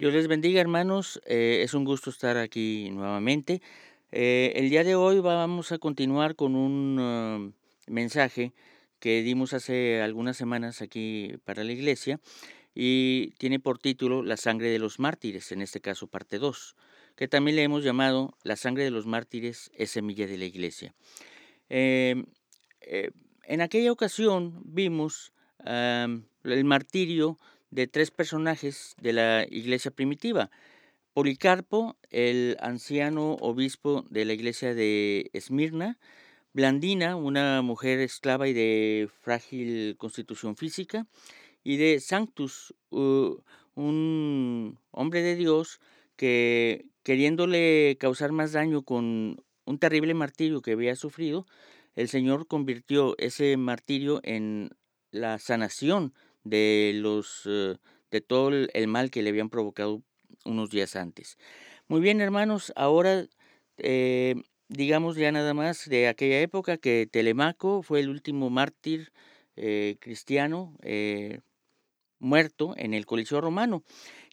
Dios les bendiga hermanos, eh, es un gusto estar aquí nuevamente. Eh, el día de hoy vamos a continuar con un uh, mensaje que dimos hace algunas semanas aquí para la iglesia y tiene por título La sangre de los mártires, en este caso parte 2, que también le hemos llamado La sangre de los mártires es semilla de la iglesia. Em, eh, en aquella ocasión vimos el martirio de tres personajes de la iglesia primitiva. Policarpo, el anciano obispo de la iglesia de Esmirna, Blandina, una mujer esclava y de frágil constitución física, y de Sanctus, un hombre de Dios que queriéndole causar más daño con un terrible martirio que había sufrido, el Señor convirtió ese martirio en la sanación de los eh, de todo el mal que le habían provocado unos días antes. Muy bien, hermanos, ahora eh, digamos ya nada más de aquella época que Telemaco fue el último mártir eh, cristiano muerto en el Coliseo romano.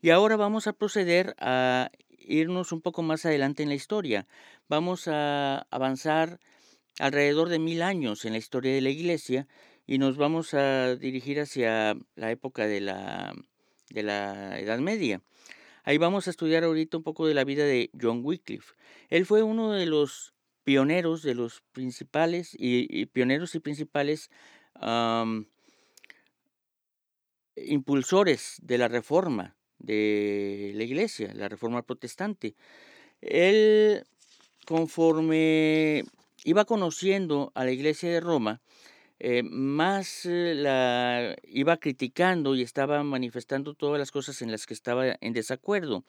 Y ahora vamos a proceder a irnos un poco más adelante en la historia. Vamos a avanzar alrededor de mil años en la historia de la iglesia y nos vamos a dirigir hacia la época de la, de la Edad Media. Ahí vamos a estudiar ahorita un poco de la vida de John Wycliffe. Él fue uno de los pioneros, de los principales y, pioneros y principales impulsores de la reforma de la iglesia, la reforma protestante. Él, conforme iba conociendo a la iglesia de Roma, eh, más eh, la iba criticando y estaba manifestando todas las cosas en las que estaba en desacuerdo.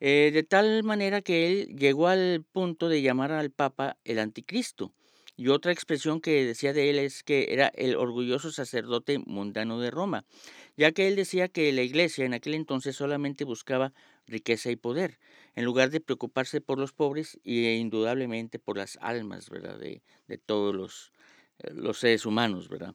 Eh, de tal manera que él llegó al punto de llamar al Papa el anticristo. Y otra expresión que decía de él es que era el orgulloso sacerdote mundano de Roma, ya que él decía que la iglesia en aquel entonces solamente buscaba riqueza y poder, en lugar de preocuparse por los pobres y indudablemente por las almas ¿verdad? De, de todos los, los seres humanos, ¿verdad?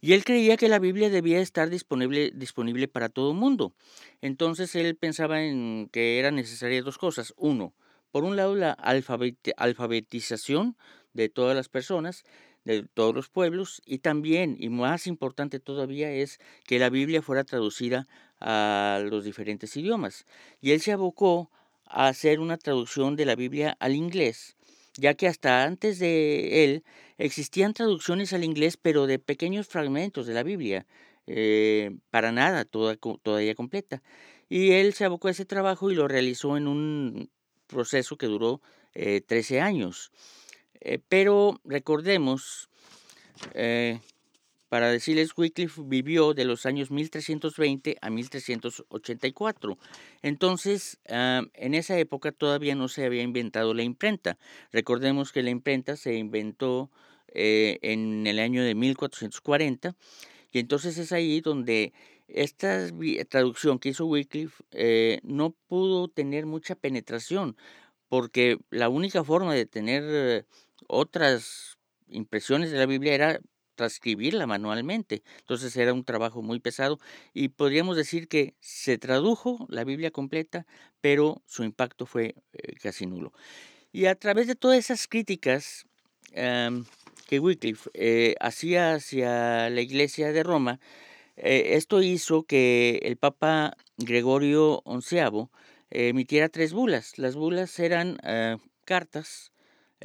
Y él creía que la Biblia debía estar disponible, disponible para todo el mundo. Entonces él pensaba en que eran necesarias dos cosas. Uno, por un lado la alfabetización de todas las personas, de todos los pueblos, y también, y más importante todavía, es que la Biblia fuera traducida a los diferentes idiomas. Y él se abocó a hacer una traducción de la Biblia al inglés ya que hasta antes de él existían traducciones al inglés, pero de pequeños fragmentos de la Biblia, eh, para nada, toda, todavía completa. Y él se abocó a ese trabajo y lo realizó en un proceso que duró 13 eh, años. Eh, pero recordemos para decirles, Wycliffe vivió de los años 1320 a 1384. Entonces, ah, en esa época todavía no se había inventado la imprenta. Recordemos que la imprenta se inventó eh, en el año de 1440 y entonces es ahí donde esta traducción que hizo Wycliffe eh, no pudo tener mucha penetración porque la única forma de tener eh, otras impresiones de la Biblia era transcribirla manualmente. Entonces era un trabajo muy pesado y podríamos decir que se tradujo la Biblia completa, pero su impacto fue eh, casi nulo. Y a través de todas esas críticas que Wycliffe eh, hacía hacia la iglesia de Roma, eh, esto hizo que el Papa Gregorio XI emitiera tres bulas. Las bulas eran cartas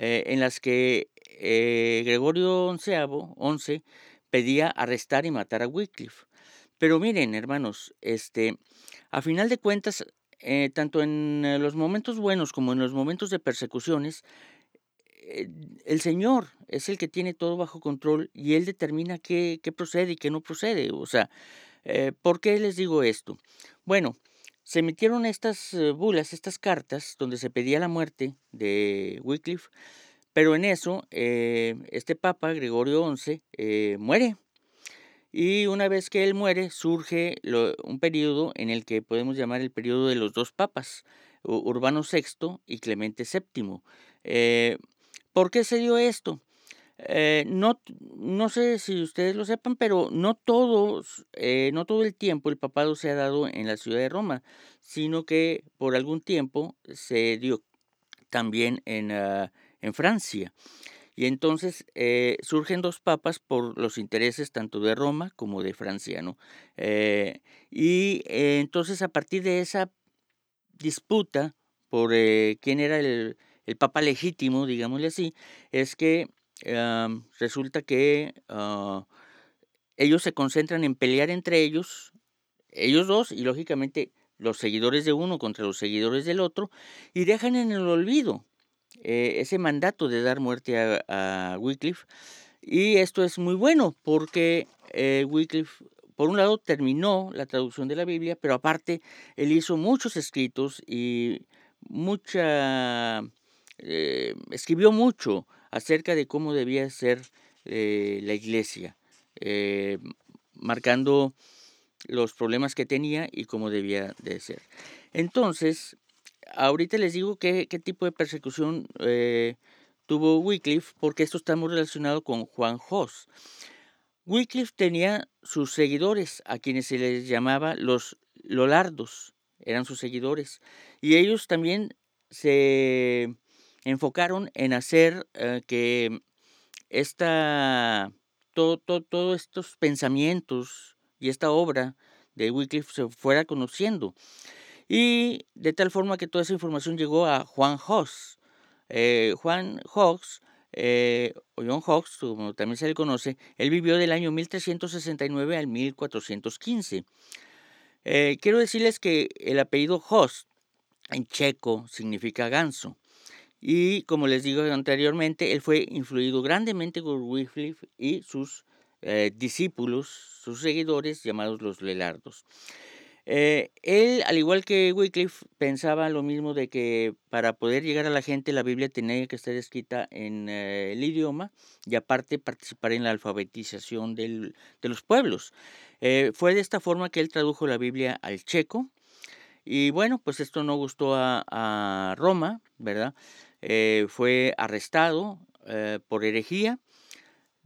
en las que eh, Gregorio XI, pedía arrestar y matar a Wycliffe. Pero miren, hermanos, este, a final de cuentas, eh, tanto en eh, los momentos buenos como en los momentos de persecuciones, el Señor es el que tiene todo bajo control y Él determina qué, procede y qué no procede. O sea, ¿por qué les digo esto? Bueno, se emitieron estas bulas, estas cartas, donde se pedía la muerte de Wycliffe, pero en eso, eh, este Papa, Gregorio XI, eh, muere. Y una vez que él muere, surge un periodo en el que podemos llamar el periodo de los dos papas, Urbano VI y Clemente VII. Eh, ¿Por qué se dio esto? Eh, no, no sé si ustedes lo sepan, pero no todos, eh, no todo el tiempo el papado se ha dado en la ciudad de Roma, sino que por algún tiempo se dio también en, ah, en Francia. Y entonces eh, surgen dos papas por los intereses tanto de Roma como de Francia. ¿no? y entonces a partir de esa disputa por quién era el, el papa legítimo, digámosle así, es que resulta que ah, ellos se concentran en pelear entre ellos, ellos dos, y lógicamente los seguidores de uno contra los seguidores del otro, y dejan en el olvido eh, ese mandato de dar muerte a, Wycliffe. Y esto es muy bueno porque eh, Wycliffe, por un lado, terminó la traducción de la Biblia, pero aparte, él hizo muchos escritos y mucha... Eh, escribió mucho acerca de cómo debía ser eh, la iglesia, eh, marcando los problemas que tenía y cómo debía de ser. Entonces, ahorita les digo qué, qué tipo de persecución eh, tuvo Wycliffe, porque esto está muy relacionado con Juan Jos. Wycliffe tenía sus seguidores, a quienes se les llamaba los Lolardos, eran sus seguidores, y ellos también se enfocaron en hacer eh, que esta, todos estos pensamientos y esta obra de Wycliffe se fuera conociendo. Y de tal forma que toda esa información llegó a Juan Hawks. Eh, Juan Hawks, eh, o John Hawks, como también se le conoce, él vivió del año 1369 al 1415. quiero decirles que el apellido Hawks en checo significa ganso. Y como les digo anteriormente, él fue influido grandemente por Wycliffe y sus eh, discípulos, sus seguidores, llamados los Lelardos. Eh, él, al igual que Wycliffe, pensaba lo mismo de que para poder llegar a la gente la Biblia tenía que estar escrita en eh, el idioma y aparte participar en la alfabetización de los pueblos. fue de esta forma que él tradujo la Biblia al checo y bueno, pues esto no gustó a, a Roma, ¿verdad? Eh, fue arrestado eh, por herejía.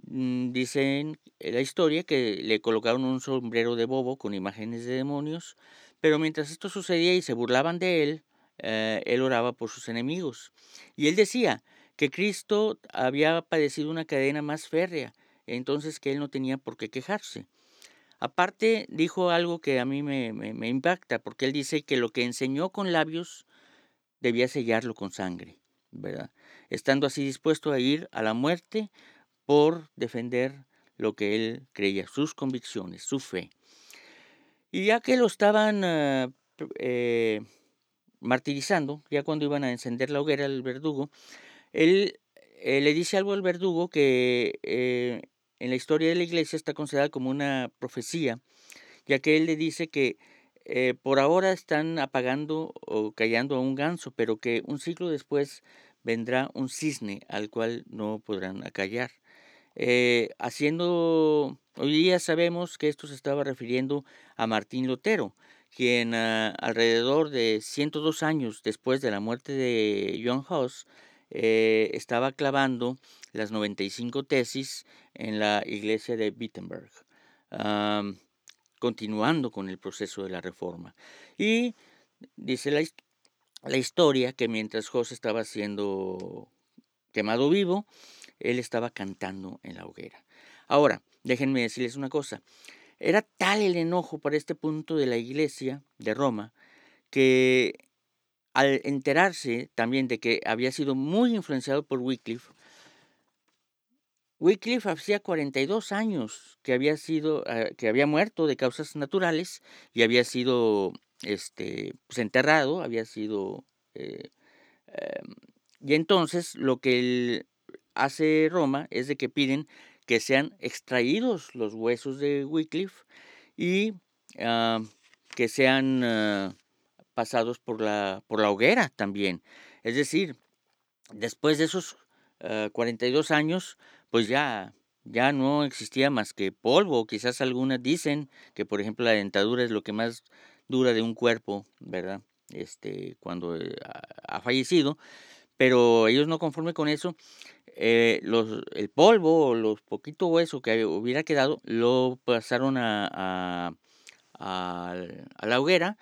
Mm, dicen la historia que le colocaron un sombrero de bobo con imágenes de demonios, pero mientras esto sucedía y se burlaban de él, eh, él oraba por sus enemigos. Y él decía que Cristo había padecido una cadena más férrea, entonces que él no tenía por qué quejarse. Aparte, dijo algo que a mí me impacta, porque él dice que lo que enseñó con labios debía sellarlo con sangre. ¿Verdad? Estando así dispuesto a ir a la muerte por defender lo que él creía, sus convicciones, su fe. Y ya que lo estaban ah, eh, martirizando, ya cuando iban a encender la hoguera al verdugo, él eh, le dice algo al verdugo que eh, en la historia de la iglesia está considerada como una profecía, ya que él le dice que eh, por ahora están apagando o callando a un ganso, pero que un siglo después vendrá un cisne al cual no podrán acallar. Eh, haciendo, hoy día sabemos que esto se estaba refiriendo a Martín Lutero, quien ah, alrededor de 102 años después de la muerte de John Huss eh, estaba clavando las 95 tesis en la iglesia de Wittenberg continuando con el proceso de la reforma. Y dice la, historia que mientras José estaba siendo quemado vivo, él estaba cantando en la hoguera. Ahora, déjenme decirles una cosa. Era tal el enojo para este punto de la iglesia de Roma que al enterarse también de que había sido muy influenciado por Wycliffe, Wycliffe hacía 42 años que había sido, ah, que había muerto de causas naturales y había sido este, pues, enterrado, había sido... Eh, em, y entonces lo que hace Roma es de que piden que sean extraídos los huesos de Wycliffe y ah, que sean ah, pasados por la, por la hoguera también. Es decir, después de esos 42 años, pues ya, ya no existía más que polvo. Quizás algunas dicen que, por ejemplo, la dentadura es lo que más dura de un cuerpo, ¿verdad? Este, cuando eh, ha fallecido. Pero ellos no conforme con eso, eh, los, el polvo o los poquito hueso que hubiera quedado lo pasaron a, a, la hoguera,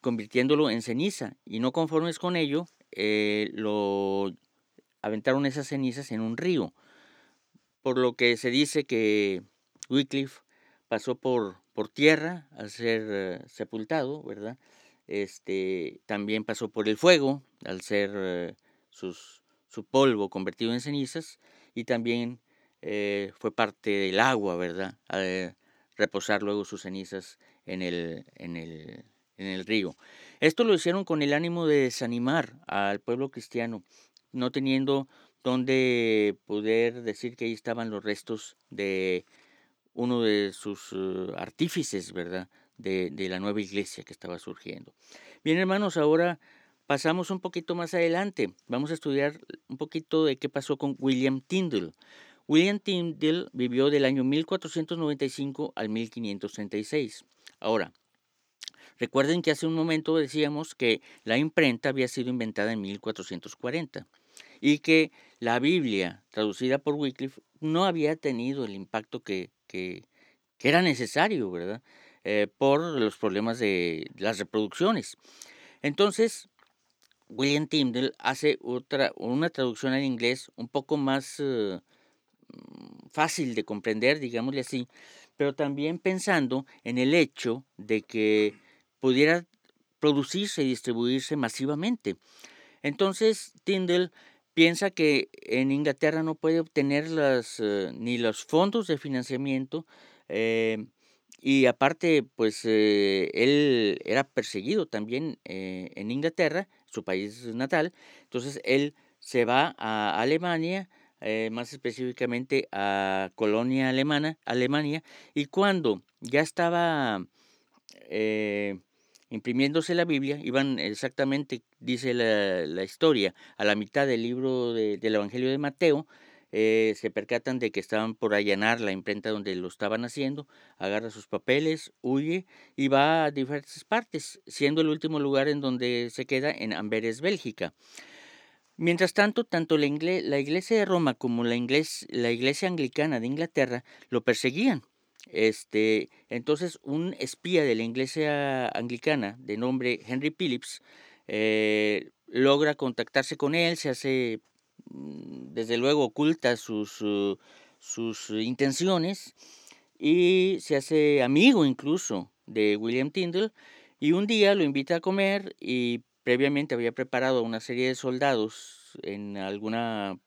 convirtiéndolo en ceniza. Y no conformes con ello, eh, lo aventaron esas cenizas en un río. Por lo que se dice que Wycliffe pasó por, por tierra al ser eh, sepultado, ¿verdad? Este, también pasó por el fuego al ser sus su polvo convertido en cenizas y también eh, fue parte del agua, ¿verdad? Al reposar luego sus cenizas en el, en el, en el río. Esto lo hicieron con el ánimo de desanimar al pueblo cristiano, no teniendo donde poder decir que ahí estaban los restos de uno de sus uh, artífices, ¿verdad? De, de la nueva iglesia que estaba surgiendo. Bien, hermanos, ahora Pasamos un poquito más adelante. Vamos a estudiar un poquito de qué pasó con William Tyndall. William Tyndall vivió del año 1495 al 1536. Ahora, recuerden que hace un momento decíamos que la imprenta había sido inventada en 1440 y que la Biblia, traducida por Wycliffe, no había tenido el impacto que, que, era necesario, ¿verdad? Eh, por los problemas de las reproducciones. Entonces, William Tyndall hace otra, una traducción al inglés un poco más eh, mm, fácil de comprender, digámosle así, pero también pensando en el hecho de que pudiera producirse y distribuirse masivamente. Entonces, Tyndall piensa que en Inglaterra no puede obtener las, eh, ni los fondos de financiamiento eh, y aparte, pues él era perseguido también en Inglaterra su país natal. Entonces él se va a Alemania, eh, más específicamente a Colonia Alemana, Alemania, y cuando ya estaba eh, imprimiéndose la Biblia, iban exactamente, dice la, historia, a la mitad del libro del Evangelio de Mateo, eh, se percatan de que estaban por allanar la imprenta donde lo estaban haciendo, agarra sus papeles, huye y va a diferentes partes, siendo el último lugar en donde se queda en Amberes, Bélgica. Mientras tanto, tanto la, iglesia de Roma como la iglesia anglicana de Inglaterra lo perseguían. Este, entonces, un espía de la iglesia anglicana de nombre Henry Phillips eh, logra contactarse con él, se hace Mm, desde luego oculta sus, sus intenciones y se hace amigo incluso de William Tyndall y un día lo invita a comer y previamente había preparado una serie de soldados en alguna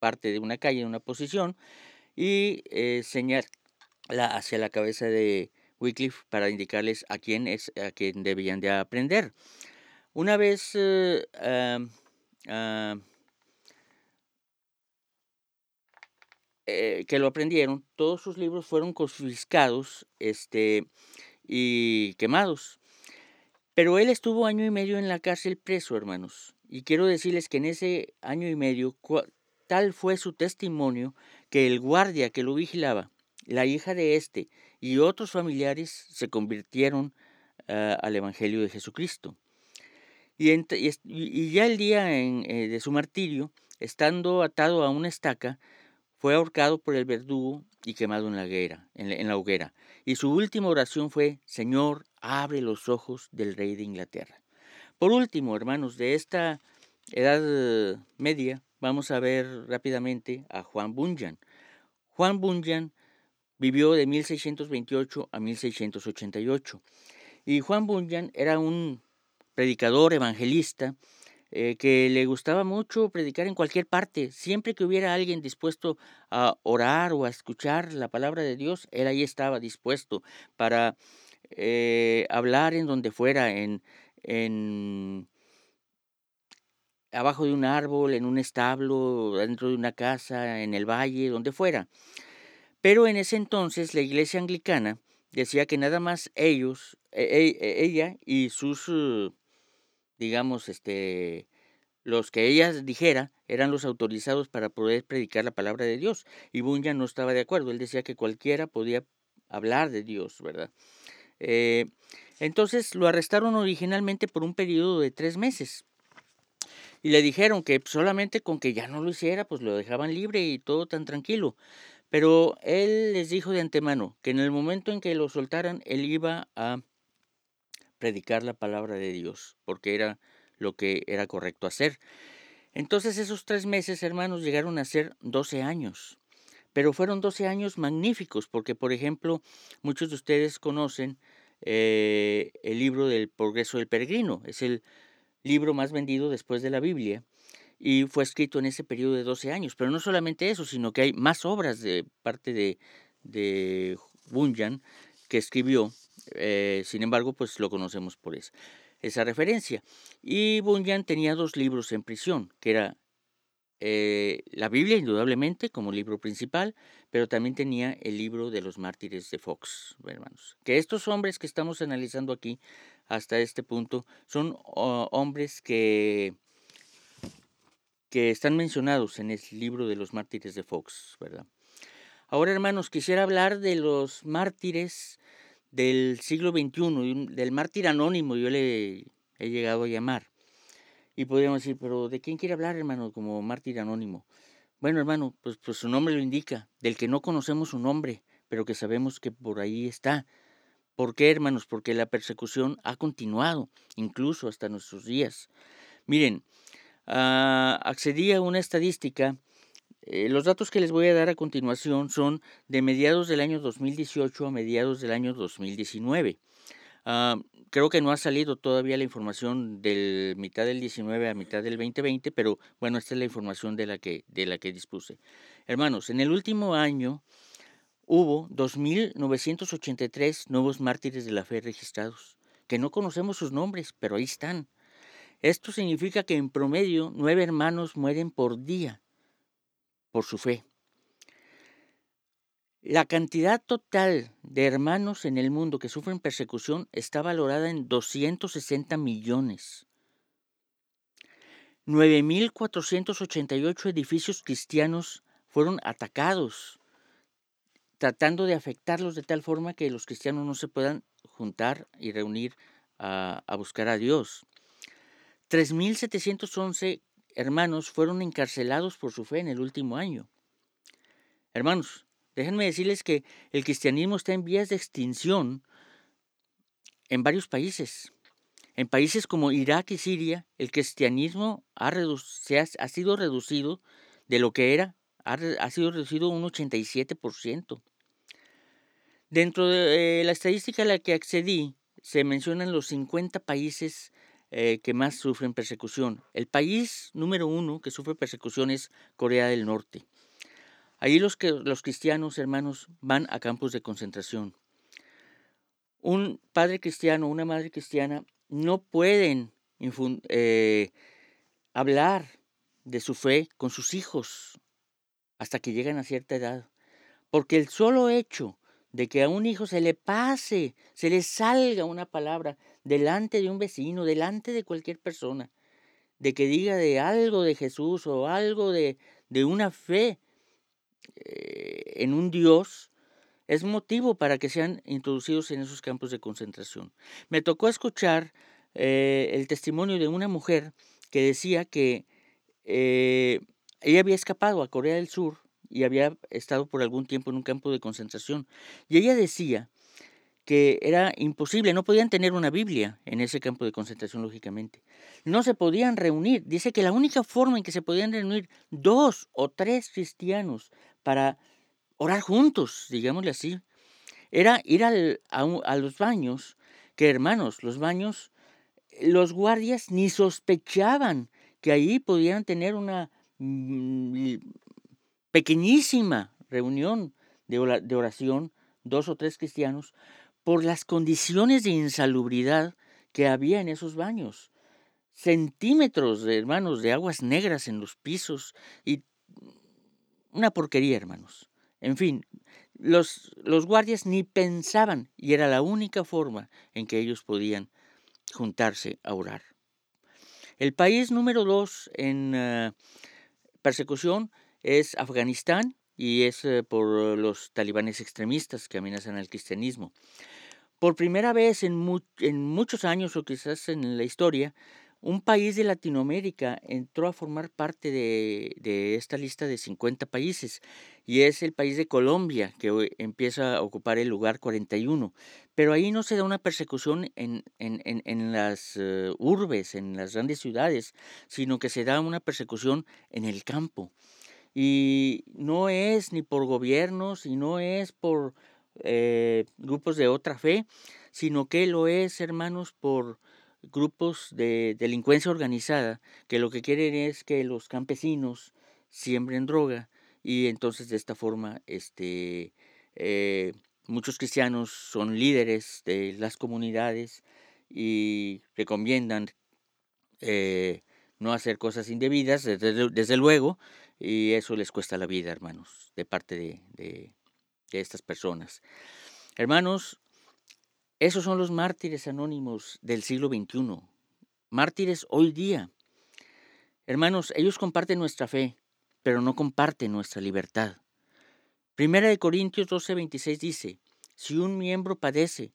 parte de una calle, en una posición, y eh, señala hacia la cabeza de Wycliffe para indicarles a quién es a quién debían de aprender. Una vez eh, eh, que lo aprendieron, todos sus libros fueron confiscados este, y quemados. Pero él estuvo año y medio en la cárcel preso, hermanos. Y quiero decirles que en ese año y medio, tal fue su testimonio que el guardia que lo vigilaba, la hija de este y otros familiares se convirtieron ah, al Evangelio de Jesucristo. Y, y ya el día eh, de su martirio, estando atado a una estaca, fue ahorcado por el verdugo y quemado en la, hoguera, en la hoguera. Y su última oración fue, Señor, abre los ojos del rey de Inglaterra. Por último, hermanos, de esta edad media, vamos a ver rápidamente a Juan Bunyan. Juan Bunyan vivió de 1628 a 1688. Y Juan Bunyan era un predicador evangelista eh, que le gustaba mucho predicar en cualquier parte. Siempre que hubiera alguien dispuesto a orar o a escuchar la palabra de Dios, él ahí estaba dispuesto para eh, hablar en donde fuera, en, en abajo de un árbol, en un establo, dentro de una casa, en el valle, donde fuera. Pero en ese entonces la iglesia anglicana decía que nada más ellos, e, e, ella y sus digamos, este, los que ella dijera eran los autorizados para poder predicar la palabra de Dios. Y Bunyan no estaba de acuerdo. Él decía que cualquiera podía hablar de Dios, ¿verdad? Eh, entonces lo arrestaron originalmente por un periodo de tres meses. y le dijeron que solamente con que ya no lo hiciera, pues lo dejaban libre y todo tan tranquilo. Pero él les dijo de antemano que en el momento en que lo soltaran, él iba a predicar la palabra de Dios, porque era lo que era correcto hacer. Entonces esos tres meses, hermanos, llegaron a ser 12 años. Pero fueron 12 años magníficos, porque, por ejemplo, muchos de ustedes conocen eh, el libro del Progreso del Peregrino. Es el libro más vendido después de la Biblia y fue escrito en ese periodo de 12 años. Pero no solamente eso, sino que hay más obras de parte de, de Bunyan que escribió. Eh, sin embargo, pues lo conocemos por eso esa referencia. Y Bunyan tenía dos libros en prisión, que era eh, la Biblia, indudablemente, como libro principal, pero también tenía el libro de los mártires de Fox, hermanos. Que estos hombres que estamos analizando aquí hasta este punto son hombres que, que están mencionados en el libro de los mártires de Fox, ¿verdad? Ahora, hermanos, quisiera hablar de los mártires del siglo XXI, del mártir anónimo, yo le he llegado a llamar. Y podríamos decir, pero ¿de quién quiere hablar, hermano, como mártir anónimo? Bueno, hermano, pues, pues su nombre lo indica, del que no conocemos su nombre, pero que sabemos que por ahí está. ¿Por qué, hermanos? Porque la persecución ha continuado, incluso hasta nuestros días. Miren, uh, accedí a una estadística eh, los datos que les voy a dar a continuación son de mediados del año 2018 a mediados del año 2019. Ah, creo que no ha salido todavía la información del mitad del 19 a mitad del 2020, pero bueno, esta es la información de la que, de la que dispuse. Hermanos, en el último año hubo 2.983 nuevos mártires de la fe registrados, que no conocemos sus nombres, pero ahí están. Esto significa que en promedio nueve hermanos mueren por día por su fe. La cantidad total de hermanos en el mundo que sufren persecución está valorada en 260 millones. 9.488 edificios cristianos fueron atacados, tratando de afectarlos de tal forma que los cristianos no se puedan juntar y reunir a, a buscar a Dios. 3.711 hermanos fueron encarcelados por su fe en el último año. Hermanos, déjenme decirles que el cristianismo está en vías de extinción en varios países. En países como Irak y Siria, el cristianismo ha, ha, sido reducido de lo que era, ha, ha sido reducido un 87%. Dentro de eh, la estadística a la que accedí, se mencionan los 50 países eh, que más sufren persecución. El país número uno que sufre persecución es Corea del Norte. Ahí los, que, los cristianos, hermanos, van a campos de concentración. Un padre cristiano, una madre cristiana, no pueden eh, hablar de su fe con sus hijos hasta que llegan a cierta edad. Porque el solo hecho de que a un hijo se le pase, se le salga una palabra delante de un vecino, delante de cualquier persona, de que diga de algo de Jesús o algo de, de una fe eh, en un Dios, es motivo para que sean introducidos en esos campos de concentración. Me tocó escuchar eh, el testimonio de una mujer que decía que eh, ella había escapado a Corea del Sur y había estado por algún tiempo en un campo de concentración. Y ella decía que era imposible, no podían tener una Biblia en ese campo de concentración, lógicamente. No se podían reunir. Dice que la única forma en que se podían reunir dos o tres cristianos para orar juntos, digámosle así, era ir al, a, los baños, que hermanos, los baños, los guardias ni sospechaban que ahí podían tener una mm, pequeñísima reunión de oración, dos o tres cristianos, por las condiciones de insalubridad que había en esos baños. Centímetros, de, hermanos, de aguas negras en los pisos y una porquería, hermanos. En fin, los, los guardias ni pensaban y era la única forma en que ellos podían juntarse a orar. El país número dos en uh, persecución es Afganistán y es eh, por los talibanes extremistas que amenazan al cristianismo. Por primera vez en, en muchos años o quizás en la historia, un país de Latinoamérica entró a formar parte de, esta lista de 50 países y es el país de Colombia que empieza a ocupar el lugar 41. Pero ahí no se da una persecución en, en, las eh, urbes, en las grandes ciudades, sino que se da una persecución en el campo. Y no es ni por gobiernos y no es por eh, grupos de otra fe, sino que lo es, hermanos, por grupos de delincuencia organizada que lo que quieren es que los campesinos siembren droga y entonces de esta forma este, eh, muchos cristianos son líderes de las comunidades y recomiendan eh, no hacer cosas indebidas, desde, luego, y eso les cuesta la vida, hermanos, de parte de, de estas personas. Hermanos, esos son los mártires anónimos del siglo XXI, mártires hoy día. Hermanos, ellos comparten nuestra fe, pero no comparten nuestra libertad. Primera de Corintios 12:26 dice, si un miembro padece,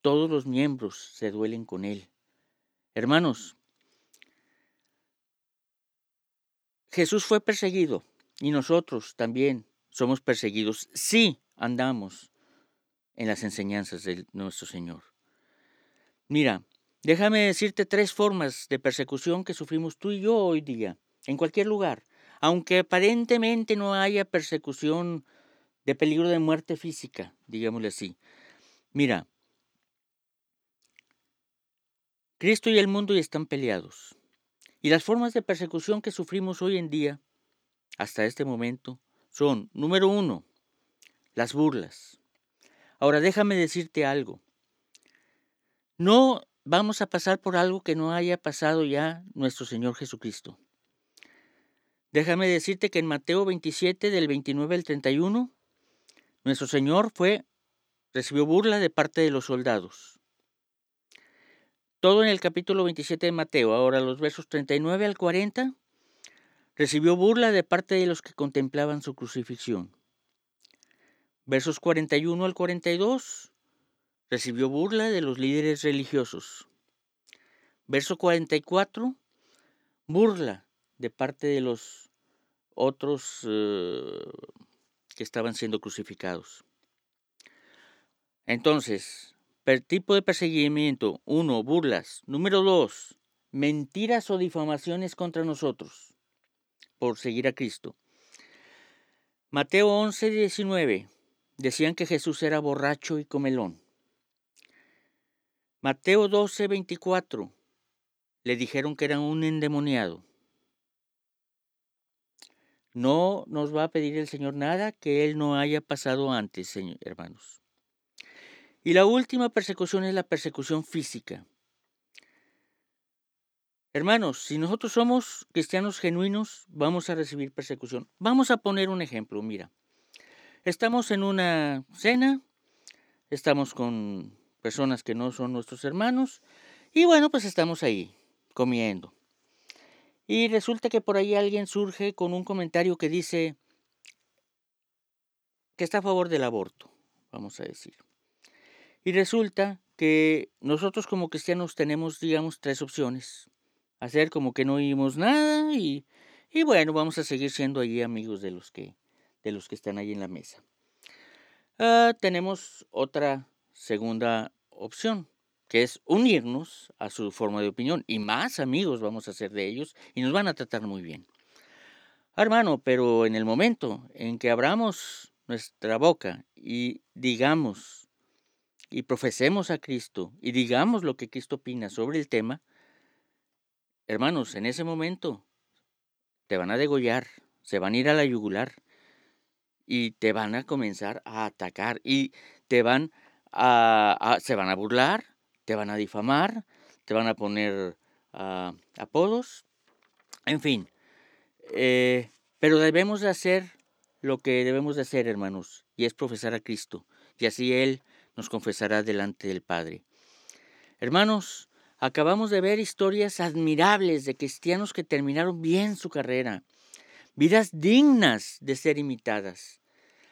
todos los miembros se duelen con él. Hermanos, Jesús fue perseguido y nosotros también somos perseguidos si andamos en las enseñanzas de nuestro Señor. Mira, déjame decirte tres formas de persecución que sufrimos tú y yo hoy día, en cualquier lugar, aunque aparentemente no haya persecución de peligro de muerte física, digámosle así. Mira, Cristo y el mundo ya están peleados. Y las formas de persecución que sufrimos hoy en día, hasta este momento, son, número uno, las burlas. Ahora déjame decirte algo. No vamos a pasar por algo que no haya pasado ya nuestro Señor Jesucristo. Déjame decirte que en Mateo 27 del 29 al 31, nuestro Señor fue recibió burla de parte de los soldados. Todo en el capítulo 27 de Mateo, ahora los versos 39 al 40, recibió burla de parte de los que contemplaban su crucifixión. Versos 41 al 42. Recibió burla de los líderes religiosos. Verso 44. Burla de parte de los otros eh, que estaban siendo crucificados. Entonces, per tipo de perseguimiento, uno, burlas. Número dos, mentiras o difamaciones contra nosotros por seguir a Cristo. Mateo 11, 19. Decían que Jesús era borracho y comelón. Mateo 12, 24. Le dijeron que era un endemoniado. No nos va a pedir el Señor nada que Él no haya pasado antes, hermanos. Y la última persecución es la persecución física. Hermanos, si nosotros somos cristianos genuinos, vamos a recibir persecución. Vamos a poner un ejemplo, mira. Estamos en una cena, estamos con personas que no son nuestros hermanos y bueno, pues estamos ahí comiendo. Y resulta que por ahí alguien surge con un comentario que dice que está a favor del aborto, vamos a decir. Y resulta que nosotros como cristianos tenemos, digamos, tres opciones. Hacer como que no oímos nada y, y bueno, vamos a seguir siendo ahí amigos de los que de los que están ahí en la mesa. Ah, tenemos otra segunda opción, que es unirnos a su forma de opinión y más amigos vamos a ser de ellos y nos van a tratar muy bien. Hermano, pero en el momento en que abramos nuestra boca y digamos y profesemos a Cristo y digamos lo que Cristo opina sobre el tema, hermanos, en ese momento te van a degollar, se van a ir a la yugular y te van a comenzar a atacar y te van a, se van a burlar, te van a difamar, te van a poner ah, apodos, en fin. Eh, pero debemos de hacer lo que debemos de hacer, hermanos, y es profesar a Cristo, y así Él nos confesará delante del Padre. Hermanos, acabamos de ver historias admirables de cristianos que terminaron bien su carrera, vidas dignas de ser imitadas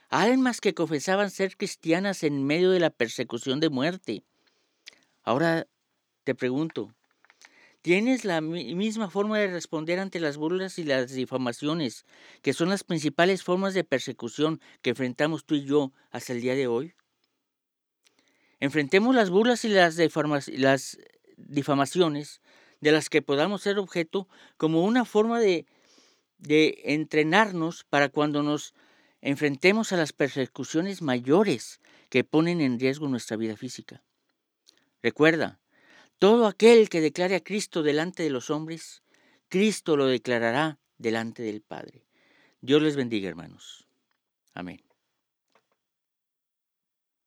almas que confesaban ser cristianas en medio de la persecución de muerte. Ahora te pregunto, Tienes la misma forma de responder ante las burlas y las difamaciones, que son las principales formas de persecución que enfrentamos tú y yo hasta el día de hoy. Enfrentemos las burlas y las, difamaciones de las que podamos ser objeto como una forma de, de entrenarnos para cuando nos enfrentemos a las persecuciones mayores que ponen en riesgo nuestra vida física. Recuerda, todo aquel que declare a Cristo delante de los hombres, Cristo lo declarará delante del Padre. Dios les bendiga, hermanos. Amén.